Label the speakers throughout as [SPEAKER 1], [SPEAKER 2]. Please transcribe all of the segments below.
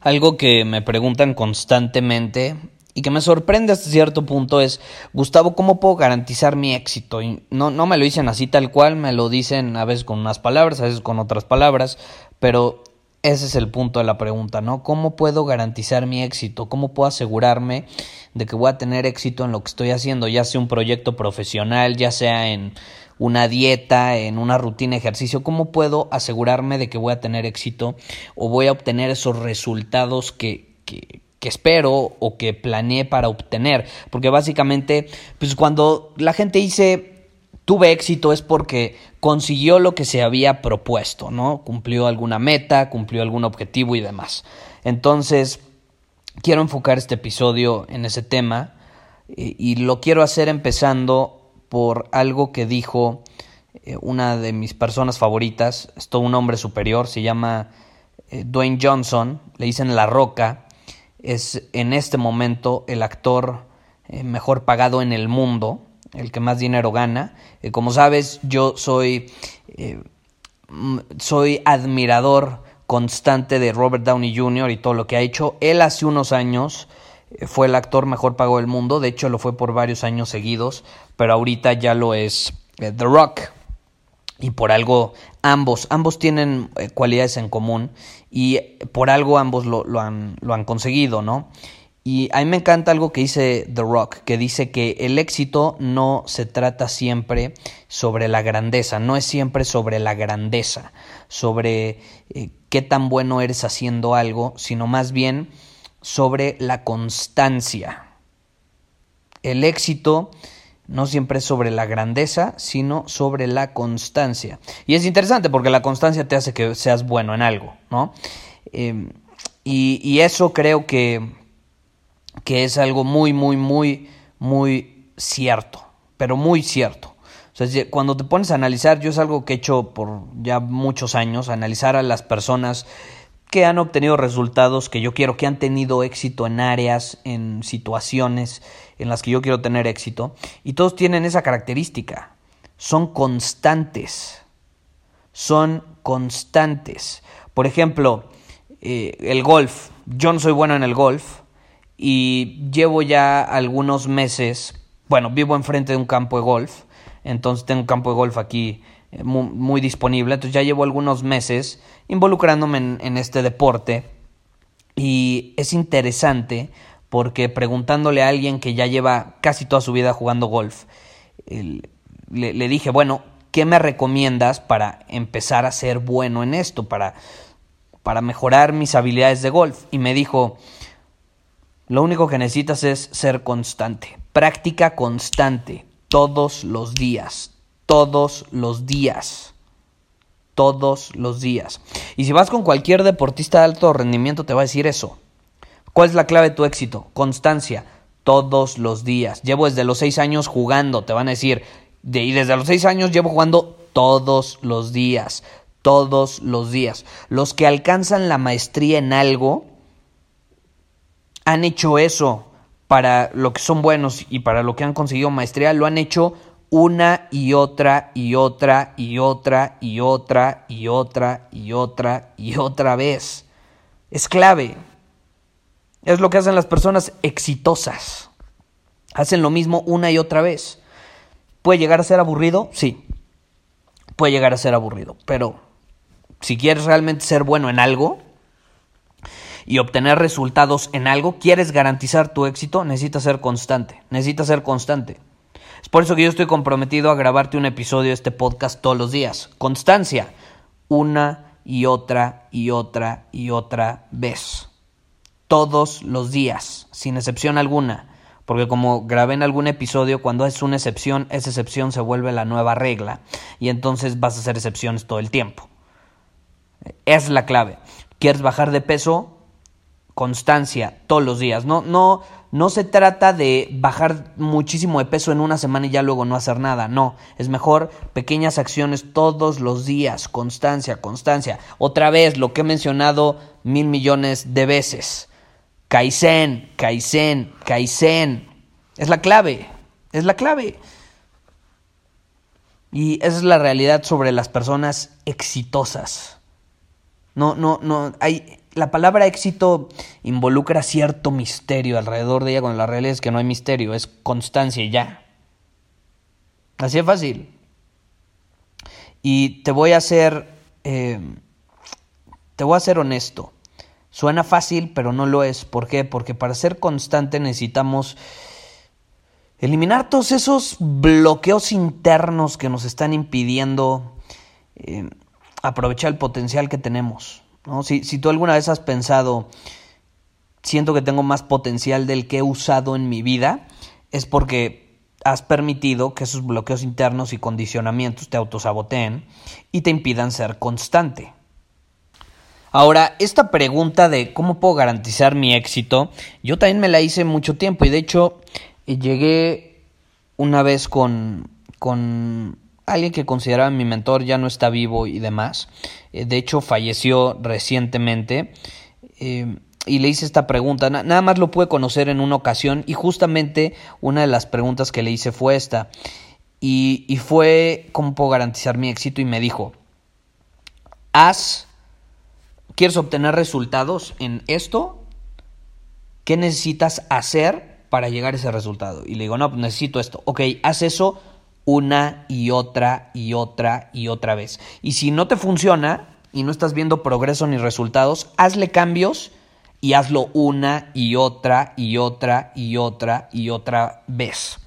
[SPEAKER 1] Algo que me preguntan constantemente y que me sorprende hasta cierto punto es, Gustavo, ¿cómo puedo garantizar mi éxito? Y no, no me lo dicen así tal cual, me lo dicen a veces con unas palabras, a veces con otras palabras, pero ese es el punto de la pregunta, ¿no? ¿Cómo puedo garantizar mi éxito? ¿Cómo puedo asegurarme de que voy a tener éxito en lo que estoy haciendo, ya sea un proyecto profesional, ya sea en una dieta, en una rutina ejercicio? ¿Cómo puedo asegurarme de que voy a tener éxito o voy a obtener esos resultados que, que, que espero o que planeé para obtener? Porque básicamente, pues cuando la gente dice tuve éxito es porque consiguió lo que se había propuesto, ¿no? Cumplió alguna meta, cumplió algún objetivo y demás. Entonces, quiero enfocar este episodio en ese tema y, lo quiero hacer empezando por algo que dijo eh, una de mis personas favoritas, es todo un hombre superior, se llama eh, Dwayne Johnson, le dicen La Roca, es en este momento el actor eh, mejor pagado en el mundo, el que más dinero gana. Como sabes, yo soy, soy admirador constante de Robert Downey Jr. y todo lo que ha hecho. Él hace unos años fue el actor mejor pago del mundo, de hecho lo fue por varios años seguidos, pero ahorita ya lo es The Rock. Y por algo ambos, ambos tienen cualidades en común y por algo ambos lo, lo, han, lo han conseguido, ¿no? Y a mí me encanta algo que dice The Rock, que dice que el éxito no se trata siempre sobre la grandeza, no es siempre sobre la grandeza, sobre eh, qué tan bueno eres haciendo algo, sino más bien sobre la constancia. El éxito no siempre es sobre la grandeza, sino sobre la constancia. Y es interesante porque la constancia te hace que seas bueno en algo, ¿no? Eh, y eso creo que que es algo muy, muy, muy, muy cierto, pero muy cierto. Cuando te pones a analizar, yo es algo que he hecho por ya muchos años, analizar a las personas que han obtenido resultados que yo quiero, que han tenido éxito en áreas, en situaciones en las que yo quiero tener éxito, y todos tienen esa característica, son constantes, son constantes. Por ejemplo, eh, el golf, yo no soy bueno en el golf, y llevo ya algunos meses, bueno, vivo enfrente de un campo de golf, entonces tengo un campo de golf aquí eh, muy, disponible, entonces ya llevo algunos meses involucrándome en, este deporte y es interesante porque preguntándole a alguien que ya lleva casi toda su vida jugando golf, le, le, dije, bueno, ¿qué me recomiendas para empezar a ser bueno en esto, para, para mejorar mis habilidades de golf? Y me dijo, lo único que necesitas es ser constante. Práctica constante. Todos los días. Todos los días. Todos los días. Y si vas con cualquier deportista de alto rendimiento, te va a decir eso. ¿Cuál es la clave de tu éxito? Constancia. Todos los días. Llevo desde los seis años jugando. Te van a decir. y desde los seis años llevo jugando todos los días. Todos los días. Los que alcanzan la maestría en algo han hecho eso para lo que son buenos y para lo que han conseguido maestría, lo han hecho una y otra y otra y otra y otra y otra y otra y otra vez. Es clave. Es lo que hacen las personas exitosas. Hacen lo mismo una y otra vez. ¿Puede llegar a ser aburrido? Sí. Puede llegar a ser aburrido. Pero si quieres realmente ser bueno en algo, y obtener resultados en algo, quieres garantizar tu éxito, necesitas ser constante, necesitas ser constante. Es por eso que yo estoy comprometido a grabarte un episodio de este podcast todos los días. Constancia, una y otra y otra y otra vez. Todos los días, sin excepción alguna. Porque como grabé en algún episodio, cuando es una excepción, esa excepción se vuelve la nueva regla. Y entonces vas a hacer excepciones todo el tiempo. Es la clave. ¿Quieres bajar de peso? Constancia, todos los días. No, no, no se trata de bajar muchísimo de peso en una semana y ya luego no hacer nada. No, es mejor pequeñas acciones todos los días. Constancia, constancia. Otra vez, lo que he mencionado mil millones de veces. Kaizen, Kaizen, Kaizen. Es la clave. Es la clave. Y esa es la realidad sobre las personas exitosas. No, no, no. Hay, la palabra éxito involucra cierto misterio alrededor de ella, cuando la realidad es que no hay misterio, es constancia y ya. Así es fácil. Y te voy a hacer. Eh, te voy a ser honesto. Suena fácil, pero no lo es. ¿Por qué? Porque para ser constante necesitamos eliminar todos esos bloqueos internos que nos están impidiendo eh, aprovechar el potencial que tenemos. Si, si tú alguna vez has pensado, siento que tengo más potencial del que he usado en mi vida, es porque has permitido que esos bloqueos internos y condicionamientos te autosaboteen y te impidan ser constante. Ahora, esta pregunta de cómo puedo garantizar mi éxito, yo también me la hice mucho tiempo y de hecho llegué una vez con, con alguien que consideraba mi mentor ya no está vivo y demás. Eh, de hecho, falleció recientemente. Eh, y le hice esta pregunta. nada más lo pude conocer en una ocasión y justamente una de las preguntas que le hice fue esta. Y, fue, ¿cómo puedo garantizar mi éxito? Y me dijo, haz, ¿quieres obtener resultados en esto? ¿Qué necesitas hacer para llegar a ese resultado? Y le digo, no, pues necesito esto. Ok, haz eso una y otra y otra y otra vez. Y si no te funciona y no estás viendo progreso ni resultados, hazle cambios y hazlo una y otra y otra y otra y otra vez.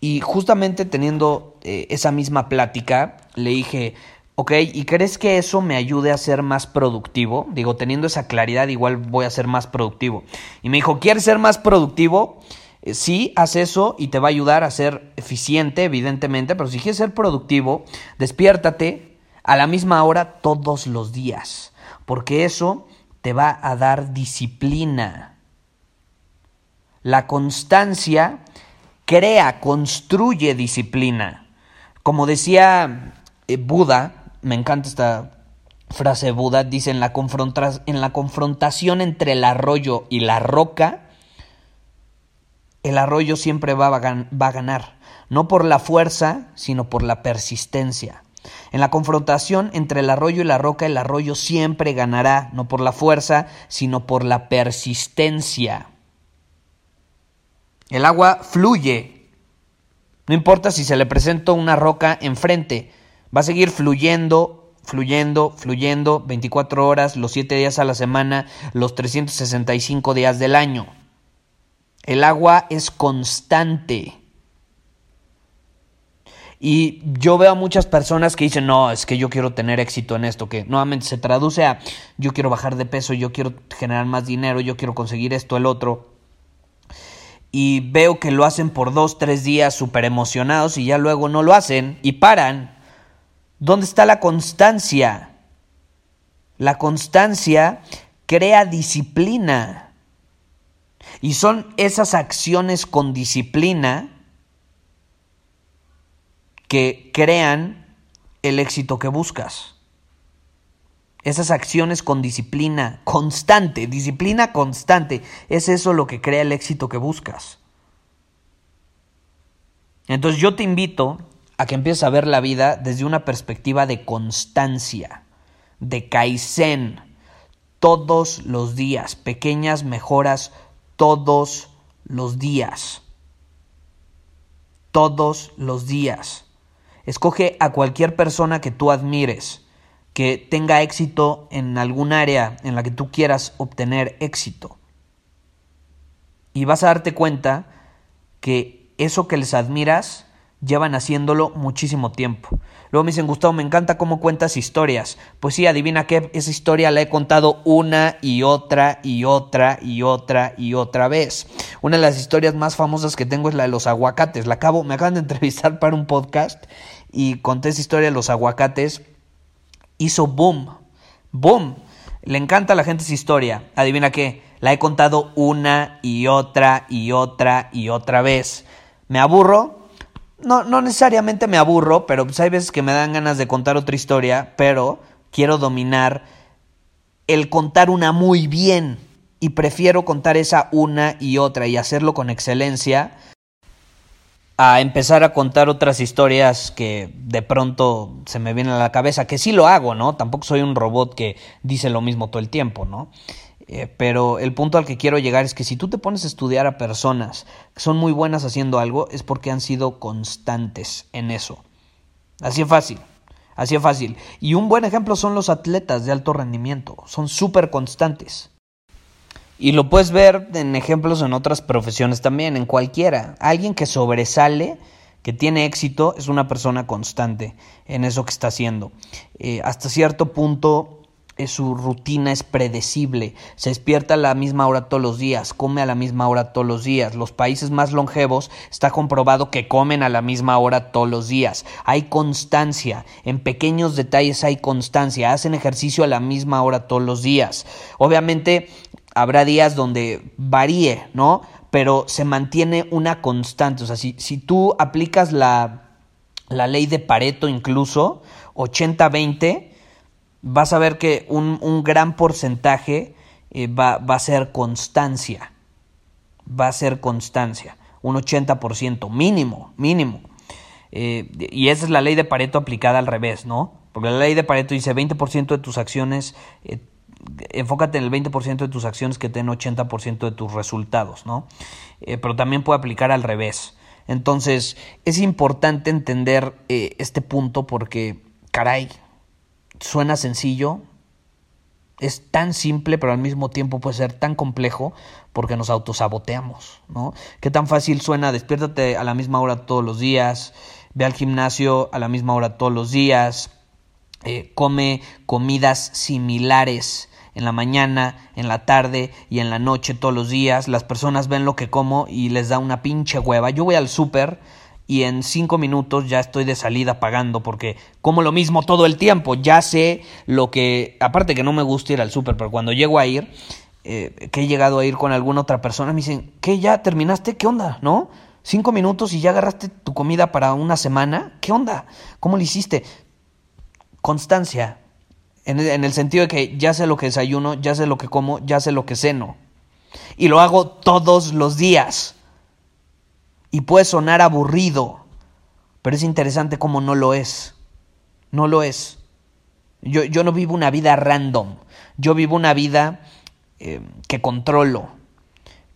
[SPEAKER 1] Y justamente teniendo eh, esa misma plática, le dije, ok, ¿y crees que eso me ayude a ser más productivo? Digo, teniendo esa claridad, igual voy a ser más productivo. Y me dijo, ¿quieres ser más productivo? Eh, sí, haz eso y te va a ayudar a ser eficiente, evidentemente, pero si quieres ser productivo, despiértate a la misma hora todos los días, porque eso te va a dar disciplina. La constancia crea, construye disciplina. Como decía eh, Buda, me encanta esta frase de Buda, dice en la, en la confrontación entre el arroyo y la roca, el arroyo siempre va a, ganar, no por la fuerza, sino por la persistencia. En la confrontación entre el arroyo y la roca, el arroyo siempre ganará, no por la fuerza, sino por la persistencia. El agua fluye. No importa si se le presenta una roca enfrente, va a seguir fluyendo, fluyendo, fluyendo 24 horas, los 7 días a la semana, los 365 días del año. El agua es constante. Y yo veo a muchas personas que dicen, no, es que yo quiero tener éxito en esto, que nuevamente se traduce a, yo quiero bajar de peso, yo quiero generar más dinero, yo quiero conseguir esto, el otro. Y veo que lo hacen por dos, tres días súper emocionados y ya luego no lo hacen y paran. ¿Dónde está la constancia? La constancia crea disciplina. Y son esas acciones con disciplina que crean el éxito que buscas. Esas acciones con disciplina constante, disciplina constante, es eso lo que crea el éxito que buscas. Entonces yo te invito a que empieces a ver la vida desde una perspectiva de constancia, de kaizen, todos los días, pequeñas mejoras todos los días. Todos los días. Escoge a cualquier persona que tú admires que tenga éxito en algún área en la que tú quieras obtener éxito. Y vas a darte cuenta que eso que les admiras llevan haciéndolo muchísimo tiempo. Luego me dicen, Gustavo, me encanta cómo cuentas historias. Pues sí, adivina qué, esa historia la he contado una y otra y otra y otra y otra vez. Una de las historias más famosas que tengo es la de los aguacates. La acabo, me acaban de entrevistar para un podcast y conté esa historia de los aguacates. Hizo boom, boom. Le encanta a la gente esa historia. Adivina qué, la he contado una y otra y otra y otra vez. ¿Me aburro? No, no necesariamente me aburro, pero pues hay veces que me dan ganas de contar otra historia, pero quiero dominar el contar una muy bien y prefiero contar esa una y otra y hacerlo con excelencia a empezar a contar otras historias que de pronto se me vienen a la cabeza, que sí lo hago, ¿no? Tampoco soy un robot que dice lo mismo todo el tiempo, ¿no? Eh, pero el punto al que quiero llegar es que si tú te pones a estudiar a personas que son muy buenas haciendo algo, es porque han sido constantes en eso. Así es fácil. Así es fácil. Y un buen ejemplo son los atletas de alto rendimiento. Son súper constantes. Y lo puedes ver en ejemplos en otras profesiones también, en cualquiera. Alguien que sobresale, que tiene éxito, es una persona constante en eso que está haciendo. Eh, hasta cierto punto su rutina es predecible, se despierta a la misma hora todos los días, come a la misma hora todos los días. Los países más longevos está comprobado que comen a la misma hora todos los días. Hay constancia, en pequeños detalles hay constancia, hacen ejercicio a la misma hora todos los días. Obviamente habrá días donde varíe, ¿no? Pero se mantiene una constante. O sea, si, si tú aplicas la, la ley de Pareto incluso, 80-20, vas a ver que un, gran porcentaje eh, va, a ser constancia. Va a ser constancia. Un 80% mínimo, mínimo. Eh, y esa es la ley de Pareto aplicada al revés, ¿no? Porque la ley de Pareto dice 20% de tus acciones, eh, enfócate en el 20% de tus acciones que den 80% de tus resultados, ¿no? pero también puede aplicar al revés. Entonces, es importante entender este punto porque, caray, suena sencillo, es tan simple, pero al mismo tiempo puede ser tan complejo porque nos autosaboteamos, ¿no? Qué tan fácil suena, despiértate a la misma hora todos los días, ve al gimnasio a la misma hora todos los días, eh, come comidas similares en la mañana, en la tarde y en la noche todos los días. Las personas ven lo que como y les da una pinche hueva. Yo voy al súper y en cinco minutos ya estoy de salida pagando porque como lo mismo todo el tiempo, ya sé lo que, aparte que no me gusta ir al súper, pero cuando llego a ir, eh, que he llegado a ir con alguna otra persona, me dicen, ¿qué ya terminaste? ¿Qué onda? ¿No? Cinco minutos y ya agarraste tu comida para una semana, ¿qué onda? ¿Cómo lo hiciste? Constancia, en en el sentido de que ya sé lo que desayuno, ya sé lo que como, ya sé lo que ceno. Y lo hago todos los días y puede sonar aburrido, pero es interesante cómo no lo es. No lo es. Yo, yo no vivo una vida random, yo vivo una vida eh, que controlo,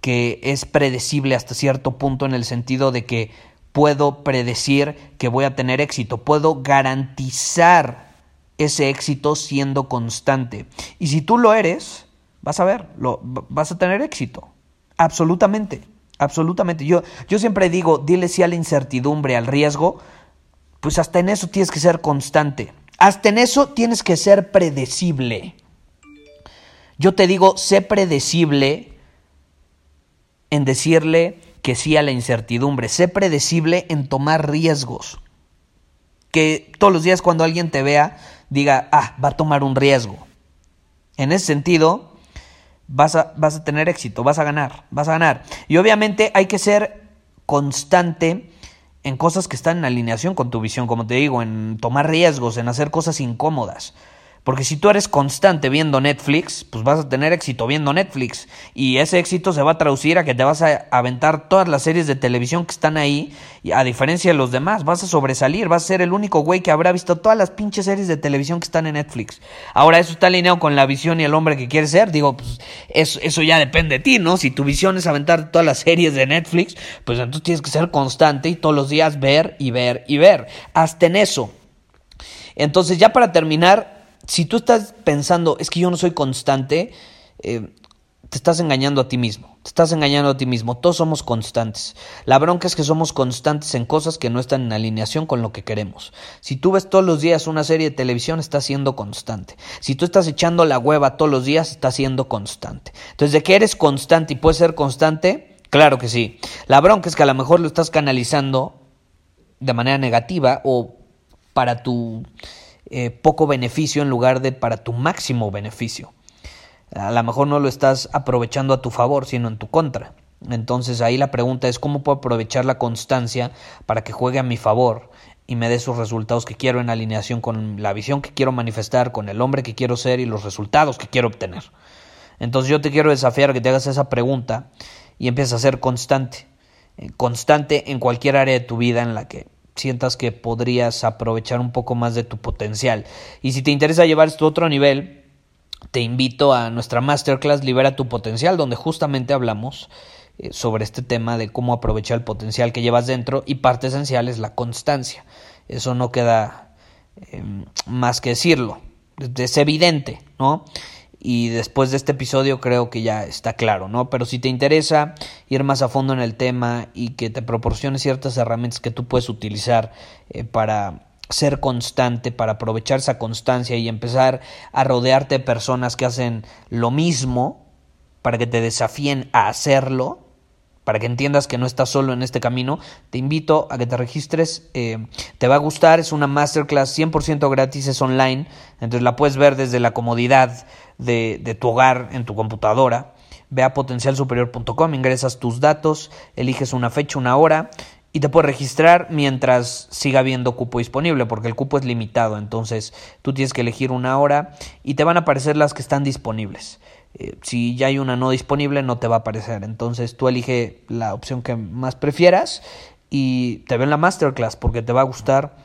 [SPEAKER 1] que es predecible hasta cierto punto en el sentido de que puedo predecir que voy a tener éxito, puedo garantizar ese éxito siendo constante. Y si tú lo eres, vas a ver, lo, vas a tener éxito, absolutamente. Absolutamente. Yo, yo siempre digo, dile sí a la incertidumbre, al riesgo, pues hasta en eso tienes que ser constante. Hasta en eso tienes que ser predecible. Yo te digo, sé predecible en decirle que sí a la incertidumbre. Sé predecible en tomar riesgos. Que todos los días cuando alguien te vea diga, ah, va a tomar un riesgo. En ese sentido, vas a, vas a tener éxito, vas a ganar, vas a ganar. Y obviamente hay que ser constante en cosas que están en alineación con tu visión, como te digo, en tomar riesgos, en hacer cosas incómodas. Porque si tú eres constante viendo Netflix, pues vas a tener éxito viendo Netflix. Y ese éxito se va a traducir a que te vas a aventar todas las series de televisión que están ahí. Y a diferencia de los demás, vas a sobresalir. Vas a ser el único güey que habrá visto todas las pinches series de televisión que están en Netflix. Ahora, eso está alineado con la visión y el hombre que quieres ser. Digo, pues eso, eso ya depende de ti, ¿no? Si tu visión es aventar todas las series de Netflix, pues entonces tienes que ser constante y todos los días ver y ver y ver. Hasta en eso. Entonces, ya para terminar, si tú estás pensando, es que yo no soy constante, eh, te estás engañando a ti mismo. Te estás engañando a ti mismo. Todos somos constantes. La bronca es que somos constantes en cosas que no están en alineación con lo que queremos. Si tú ves todos los días una serie de televisión, estás siendo constante. Si tú estás echando la hueva todos los días, estás siendo constante. Entonces, de que eres constante y puedes ser constante, claro que sí. La bronca es que a lo mejor lo estás canalizando de manera negativa o para tu eh, poco beneficio en lugar de para tu máximo beneficio. A lo mejor no lo estás aprovechando a tu favor, sino en tu contra. Entonces ahí la pregunta es cómo puedo aprovechar la constancia para que juegue a mi favor y me dé esos resultados que quiero en alineación con la visión que quiero manifestar, con el hombre que quiero ser y los resultados que quiero obtener. Entonces yo te quiero desafiar a que te hagas esa pregunta y empieces a ser constante. Eh, constante en cualquier área de tu vida en la que sientas que podrías aprovechar un poco más de tu potencial. Y si te interesa llevar esto a otro nivel, te invito a nuestra masterclass Libera tu potencial, donde justamente hablamos eh, sobre este tema de cómo aprovechar el potencial que llevas dentro y parte esencial es la constancia. Eso no queda em, más que decirlo, es evidente, ¿no? Y después de este episodio creo que ya está claro, ¿no? Pero si te interesa ir más a fondo en el tema y que te proporcione ciertas herramientas que tú puedes utilizar eh, para ser constante, para aprovechar esa constancia y empezar a rodearte de personas que hacen lo mismo, para que te desafíen a hacerlo, para que entiendas que no estás solo en este camino, te invito a que te registres. Eh, te va a gustar, es una masterclass 100% gratis, es online, entonces la puedes ver desde la comodidad de, de tu hogar en tu computadora. Ve a potencialsuperior.com, ingresas tus datos, eliges una fecha, una hora y te puedes registrar mientras siga habiendo cupo disponible, porque el cupo es limitado, entonces tú tienes que elegir una hora y te van a aparecer las que están disponibles. Eh, si ya hay una no disponible, no te va a aparecer. Entonces tú elige la opción que más prefieras y te ven la masterclass porque te va a gustar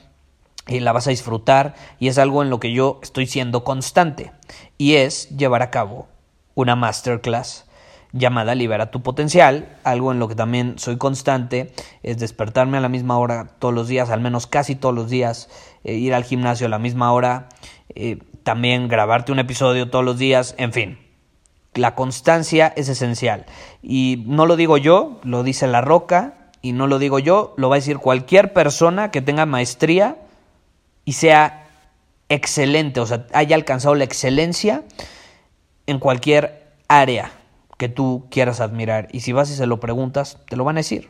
[SPEAKER 1] y la vas a disfrutar y es algo en lo que yo estoy siendo constante y es llevar a cabo una masterclass llamada Libera tu potencial, algo en lo que también soy constante, es despertarme a la misma hora todos los días, al menos casi todos los días, eh, ir al gimnasio a la misma hora, eh, también grabarte un episodio todos los días, en fin. La constancia es esencial. Y no lo digo yo, lo dice La Roca, y no lo digo yo, lo va a decir cualquier persona que tenga maestría y sea excelente, o sea, haya alcanzado la excelencia en cualquier área que tú quieras admirar. Y si vas y se lo preguntas, te lo van a decir.